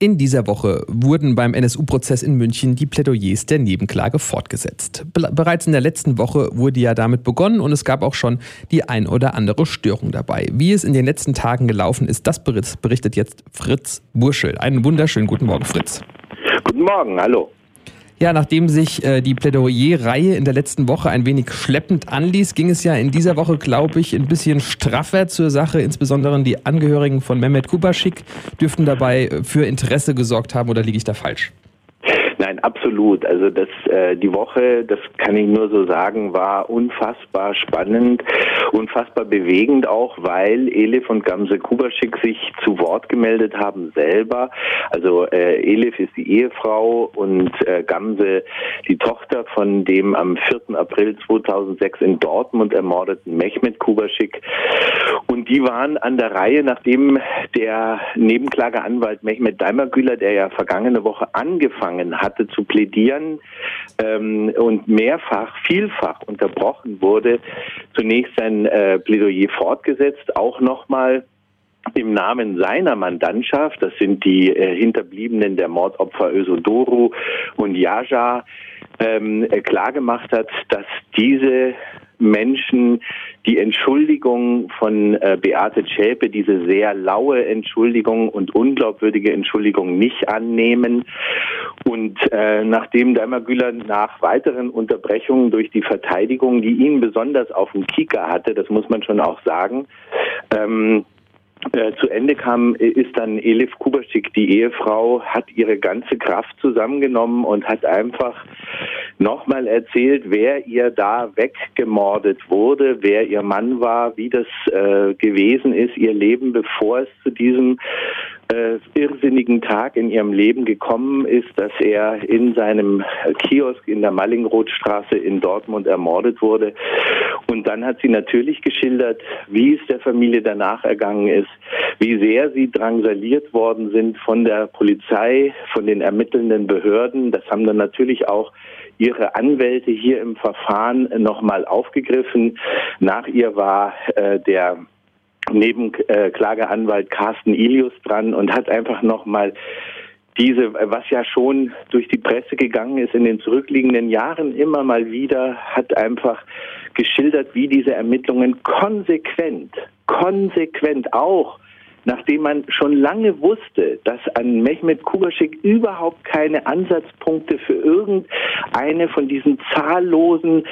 In dieser Woche wurden beim NSU-Prozess in München die Plädoyers der Nebenklage fortgesetzt. Bereits in der letzten Woche wurde ja damit begonnen und es gab auch schon die ein oder andere Störung dabei. Wie es in den letzten Tagen gelaufen ist, das berichtet jetzt Fritz Burschel. Einen wunderschönen guten Morgen, Fritz. Guten Morgen, hallo. Ja, nachdem sich äh, die Plädoyer-Reihe in der letzten Woche ein wenig schleppend anließ, ging es ja in dieser Woche, glaube ich, ein bisschen straffer zur Sache. Insbesondere die Angehörigen von Mehmet Kubaschik dürften dabei für Interesse gesorgt haben, oder liege ich da falsch? Nein, absolut. Also das äh, die Woche, das kann ich nur so sagen, war unfassbar spannend, unfassbar bewegend auch, weil Elif und Gamse Kubaschik sich zu Wort gemeldet haben selber. Also äh, Elif ist die Ehefrau und äh, Gamse die Tochter von dem am 4. April 2006 in Dortmund ermordeten Mehmet Kubaschik. Und die waren an der Reihe, nachdem der Nebenklageanwalt Mehmet Daimagüler, der ja vergangene Woche angefangen hat, hatte zu plädieren ähm, und mehrfach, vielfach unterbrochen wurde, zunächst sein äh, Plädoyer fortgesetzt, auch nochmal im Namen seiner Mandantschaft, das sind die äh, Hinterbliebenen der Mordopfer Ösodoru und Yaja, ähm, klargemacht hat, dass diese Menschen die Entschuldigung von äh, Beate Zschäpe, diese sehr laue Entschuldigung und unglaubwürdige Entschuldigung nicht annehmen. Und äh, nachdem Daimler nach weiteren Unterbrechungen durch die Verteidigung, die ihn besonders auf dem Kieker hatte, das muss man schon auch sagen, ähm, äh, zu Ende kam, ist dann Elif Kubaschik, die Ehefrau, hat ihre ganze Kraft zusammengenommen und hat einfach nochmal erzählt, wer ihr da weggemordet wurde, wer ihr Mann war, wie das äh, gewesen ist, ihr Leben, bevor es zu diesem äh, irrsinnigen Tag in ihrem Leben gekommen ist, dass er in seinem Kiosk in der Mallingrothstraße in Dortmund ermordet wurde. Und dann hat sie natürlich geschildert, wie es der Familie danach ergangen ist, wie sehr sie drangsaliert worden sind von der Polizei, von den ermittelnden Behörden. Das haben dann natürlich auch ihre Anwälte hier im Verfahren nochmal aufgegriffen. Nach ihr war äh, der Nebenklageanwalt äh, Carsten Ilius dran und hat einfach nochmal diese, was ja schon durch die Presse gegangen ist in den zurückliegenden Jahren immer mal wieder, hat einfach geschildert, wie diese Ermittlungen konsequent, konsequent auch nachdem man schon lange wusste, dass an Mehmet Kubaschik überhaupt keine Ansatzpunkte für irgendeine von diesen zahllosen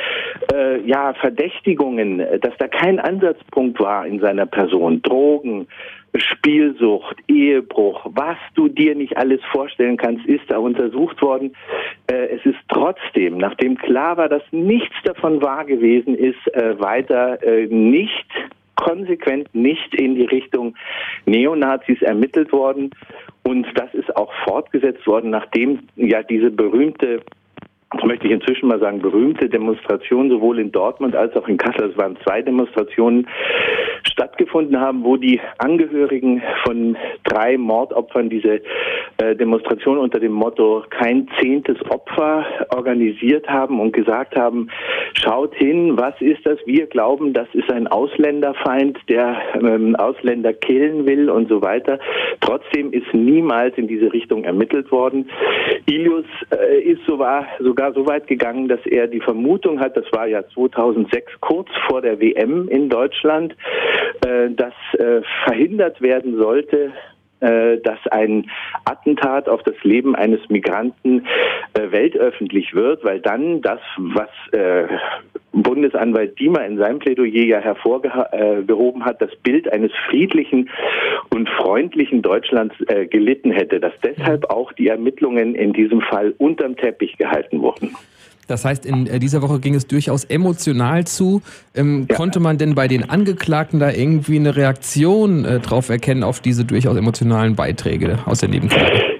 äh, ja, Verdächtigungen, dass da kein Ansatzpunkt war in seiner Person, Drogen, Spielsucht, Ehebruch, was du dir nicht alles vorstellen kannst, ist da untersucht worden. Äh, es ist trotzdem, nachdem klar war, dass nichts davon wahr gewesen ist, äh, weiter äh, nicht konsequent nicht in die Richtung Neonazis ermittelt worden. Und das ist auch fortgesetzt worden, nachdem ja diese berühmte möchte ich inzwischen mal sagen, berühmte Demonstration sowohl in Dortmund als auch in Kassel. Es waren zwei Demonstrationen stattgefunden haben, wo die Angehörigen von drei Mordopfern diese äh, Demonstration unter dem Motto kein zehntes Opfer organisiert haben und gesagt haben, schaut hin, was ist das? Wir glauben, das ist ein Ausländerfeind, der ähm, Ausländer killen will und so weiter. Trotzdem ist niemals in diese Richtung ermittelt worden. Ilius äh, ist sogar, sogar so weit gegangen, dass er die Vermutung hat, das war ja 2006 kurz vor der WM in Deutschland, äh, dass äh, verhindert werden sollte, dass ein Attentat auf das Leben eines Migranten äh, weltöffentlich wird, weil dann das, was äh, Bundesanwalt Diemer in seinem Plädoyer ja hervorgehoben hat, das Bild eines friedlichen und freundlichen Deutschlands äh, gelitten hätte, dass deshalb auch die Ermittlungen in diesem Fall unterm Teppich gehalten wurden. Das heißt, in äh, dieser Woche ging es durchaus emotional zu. Ähm, ja. Konnte man denn bei den Angeklagten da irgendwie eine Reaktion äh, drauf erkennen auf diese durchaus emotionalen Beiträge aus der Nebenklage?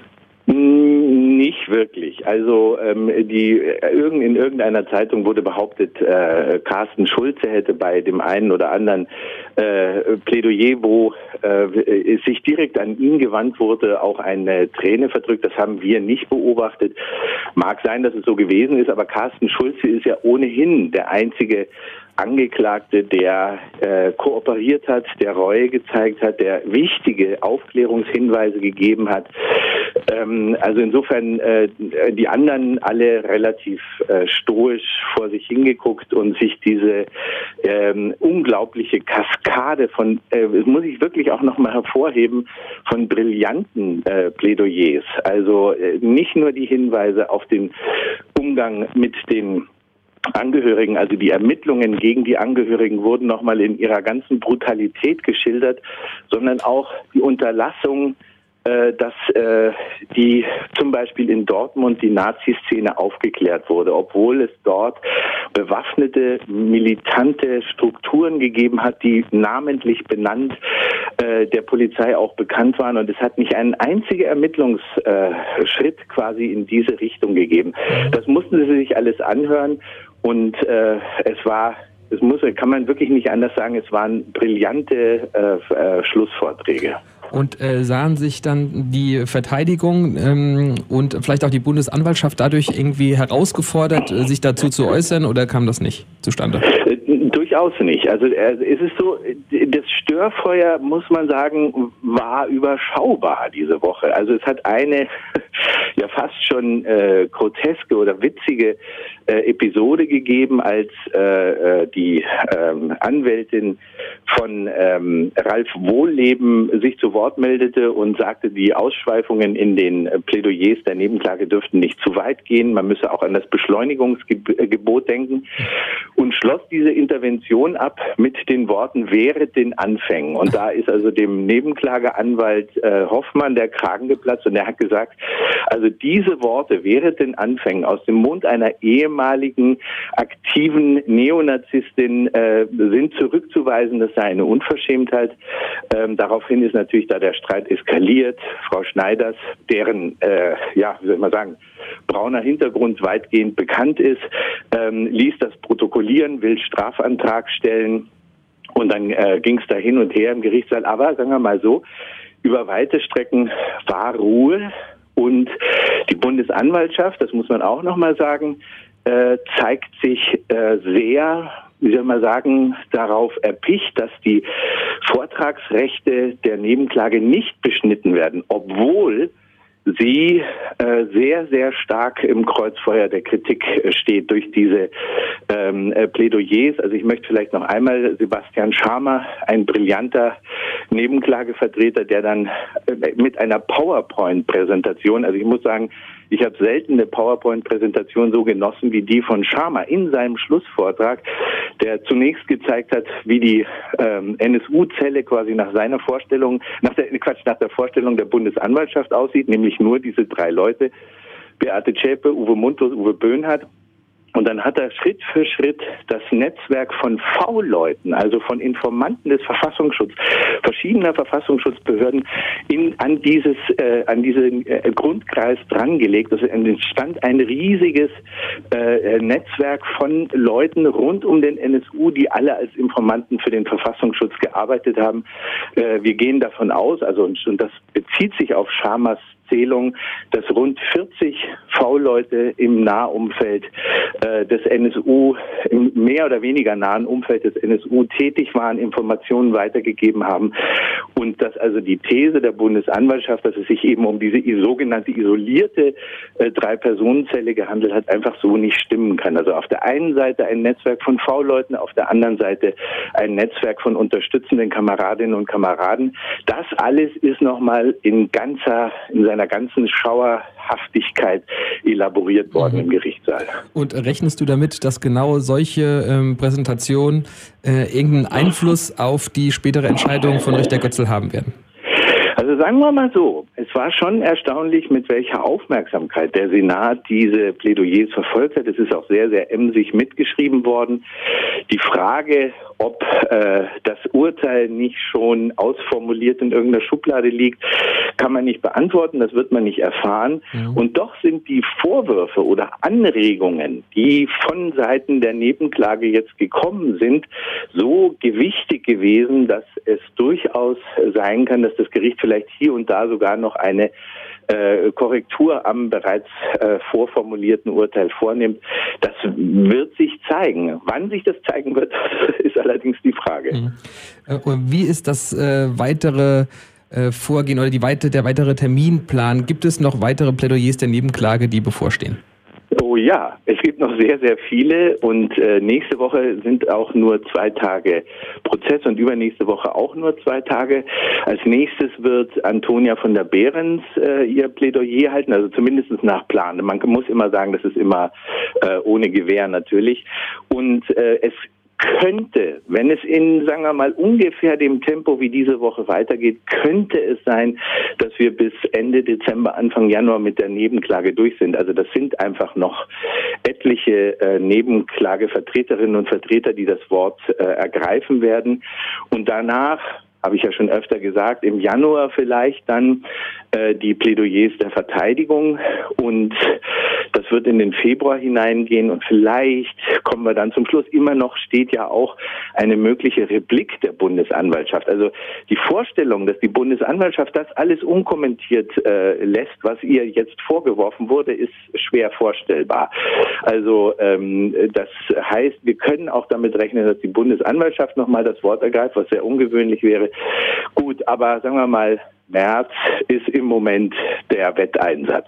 Nicht wirklich. Also ähm, die äh, in irgendeiner Zeitung wurde behauptet, äh, Carsten Schulze hätte bei dem einen oder anderen äh, Plädoyer, wo äh, sich direkt an ihn gewandt wurde, auch eine Träne verdrückt. Das haben wir nicht beobachtet. Mag sein, dass es so gewesen ist, aber Carsten Schulze ist ja ohnehin der einzige Angeklagte, der äh, kooperiert hat, der Reue gezeigt hat, der wichtige Aufklärungshinweise gegeben hat. Ähm, also insofern äh, die anderen alle relativ äh, stoisch vor sich hingeguckt und sich diese ähm, unglaubliche Kaskade von, äh, muss ich wirklich auch nochmal hervorheben, von brillanten äh, Plädoyers. Also äh, nicht nur die Hinweise auf den Umgang mit den Angehörigen, also die Ermittlungen gegen die Angehörigen wurden nochmal in ihrer ganzen Brutalität geschildert, sondern auch die Unterlassung äh, dass äh, die zum Beispiel in Dortmund die Nazi-Szene aufgeklärt wurde, obwohl es dort bewaffnete, militante Strukturen gegeben hat, die namentlich benannt äh, der Polizei auch bekannt waren. Und es hat nicht einen einzigen Ermittlungsschritt quasi in diese Richtung gegeben. Das mussten sie sich alles anhören und äh, es war es muss, kann man wirklich nicht anders sagen, es waren brillante äh, äh, Schlussvorträge. Und äh, sahen sich dann die Verteidigung ähm, und vielleicht auch die Bundesanwaltschaft dadurch irgendwie herausgefordert, äh, sich dazu zu äußern oder kam das nicht zustande? Durchaus nicht. Also äh, es ist so, das Störfeuer, muss man sagen, war überschaubar diese Woche. Also es hat eine ja fast schon äh, groteske oder witzige äh, Episode gegeben, als äh, äh die ähm, Anwältin von ähm, Ralf Wohlleben sich zu Wort meldete und sagte, die Ausschweifungen in den äh, Plädoyers der Nebenklage dürften nicht zu weit gehen. Man müsse auch an das Beschleunigungsgebot denken und schloss diese Intervention ab mit den Worten wäre den Anfängen. Und da ist also dem Nebenklageanwalt äh, Hoffmann der Kragen geplatzt und er hat gesagt, also diese Worte wäre den Anfängen aus dem Mund einer ehemaligen aktiven Neonazistin äh, sind zurückzuweisen. Das sei eine Unverschämtheit. Ähm, daraufhin ist natürlich da der Streit eskaliert. Frau Schneiders, deren, äh, ja, wie soll ich mal sagen, brauner Hintergrund weitgehend bekannt ist, ähm, ließ das protokollieren, will Strafantrag stellen. Und dann äh, ging es da hin und her im Gerichtssaal. Aber sagen wir mal so, über weite Strecken war Ruhe und die Bundesanwaltschaft, das muss man auch nochmal sagen, äh, zeigt sich äh, sehr wie soll man sagen, darauf erpicht, dass die Vortragsrechte der Nebenklage nicht beschnitten werden, obwohl sie äh, sehr, sehr stark im Kreuzfeuer der Kritik äh, steht durch diese ähm, äh, Plädoyers. Also ich möchte vielleicht noch einmal Sebastian Schamer, ein brillanter Nebenklagevertreter, der dann äh, mit einer PowerPoint-Präsentation, also ich muss sagen, ich habe selten eine PowerPoint-Präsentation so genossen wie die von Sharma in seinem Schlussvortrag, der zunächst gezeigt hat, wie die ähm, NSU-Zelle quasi nach seiner Vorstellung, nach der Quatsch, nach der Vorstellung der Bundesanwaltschaft aussieht, nämlich nur diese drei Leute, Beate Zschäpe, Uwe Mundlos, Uwe Böhnhardt und dann hat er Schritt für Schritt das Netzwerk von V-Leuten, also von Informanten des Verfassungsschutzes, verschiedener Verfassungsschutzbehörden in, an dieses, äh, an diesen äh, Grundkreis drangelegt. Es entstand ein riesiges äh, Netzwerk von Leuten rund um den NSU, die alle als Informanten für den Verfassungsschutz gearbeitet haben. Äh, wir gehen davon aus, also und, und das bezieht sich auf Schamas Zählung, dass rund 40 V-Leute im Nahumfeld äh, des NSU, im mehr oder weniger nahen Umfeld des NSU tätig waren, Informationen weitergegeben haben und dass also die These der Bundesanwaltschaft, dass es sich eben um diese sogenannte isolierte äh, Drei-Personen-Zelle gehandelt hat, einfach so nicht stimmen kann. Also auf der einen Seite ein Netzwerk von V-Leuten, auf der anderen Seite ein Netzwerk von unterstützenden Kameradinnen und Kameraden. Das alles ist nochmal in ganzer, in seiner seiner ganzen Schauerhaftigkeit elaboriert worden mhm. im Gerichtssaal. Und rechnest du damit, dass genau solche ähm, Präsentationen äh, irgendeinen Einfluss auf die spätere Entscheidung von Richter Götzl haben werden? Also sagen wir mal so, war schon erstaunlich, mit welcher Aufmerksamkeit der Senat diese Plädoyers verfolgt hat. Es ist auch sehr, sehr emsig mitgeschrieben worden. Die Frage, ob äh, das Urteil nicht schon ausformuliert in irgendeiner Schublade liegt, kann man nicht beantworten, das wird man nicht erfahren. Ja. Und doch sind die Vorwürfe oder Anregungen, die von Seiten der Nebenklage jetzt gekommen sind, so gewichtig gewesen, dass es durchaus sein kann, dass das Gericht vielleicht hier und da sogar noch eine äh, Korrektur am bereits äh, vorformulierten Urteil vornimmt. Das wird sich zeigen. Wann sich das zeigen wird, ist allerdings die Frage. Mhm. Äh, wie ist das äh, weitere äh, Vorgehen oder die der weitere Terminplan? Gibt es noch weitere Plädoyers der Nebenklage, die bevorstehen? Oh ja, es gibt noch sehr, sehr viele und äh, nächste Woche sind auch nur zwei Tage Prozess und übernächste Woche auch nur zwei Tage. Als nächstes wird Antonia von der Behrens äh, ihr Plädoyer halten, also zumindest nach Plan. Man muss immer sagen, das ist immer äh, ohne Gewehr natürlich. Und äh, es könnte, wenn es in, sagen wir mal, ungefähr dem Tempo wie diese Woche weitergeht, könnte es sein, dass wir bis Ende Dezember, Anfang Januar mit der Nebenklage durch sind. Also das sind einfach noch etliche äh, Nebenklagevertreterinnen und Vertreter, die das Wort äh, ergreifen werden. Und danach habe ich ja schon öfter gesagt, im Januar vielleicht dann äh, die Plädoyers der Verteidigung und das wird in den Februar hineingehen und vielleicht kommen wir dann zum Schluss. Immer noch steht ja auch eine mögliche Replik der Bundesanwaltschaft. Also die Vorstellung, dass die Bundesanwaltschaft das alles unkommentiert äh, lässt, was ihr jetzt vorgeworfen wurde, ist schwer vorstellbar. Also ähm, das heißt, wir können auch damit rechnen, dass die Bundesanwaltschaft nochmal das Wort ergreift, was sehr ungewöhnlich wäre. Gut, aber sagen wir mal, März ist im Moment der Wetteinsatz.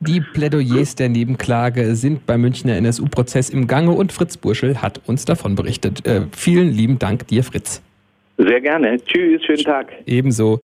Die Plädoyers der Nebenklage sind beim Münchner NSU-Prozess im Gange und Fritz Burschel hat uns davon berichtet. Äh, vielen lieben Dank dir, Fritz. Sehr gerne. Tschüss, schönen Tag. Ebenso.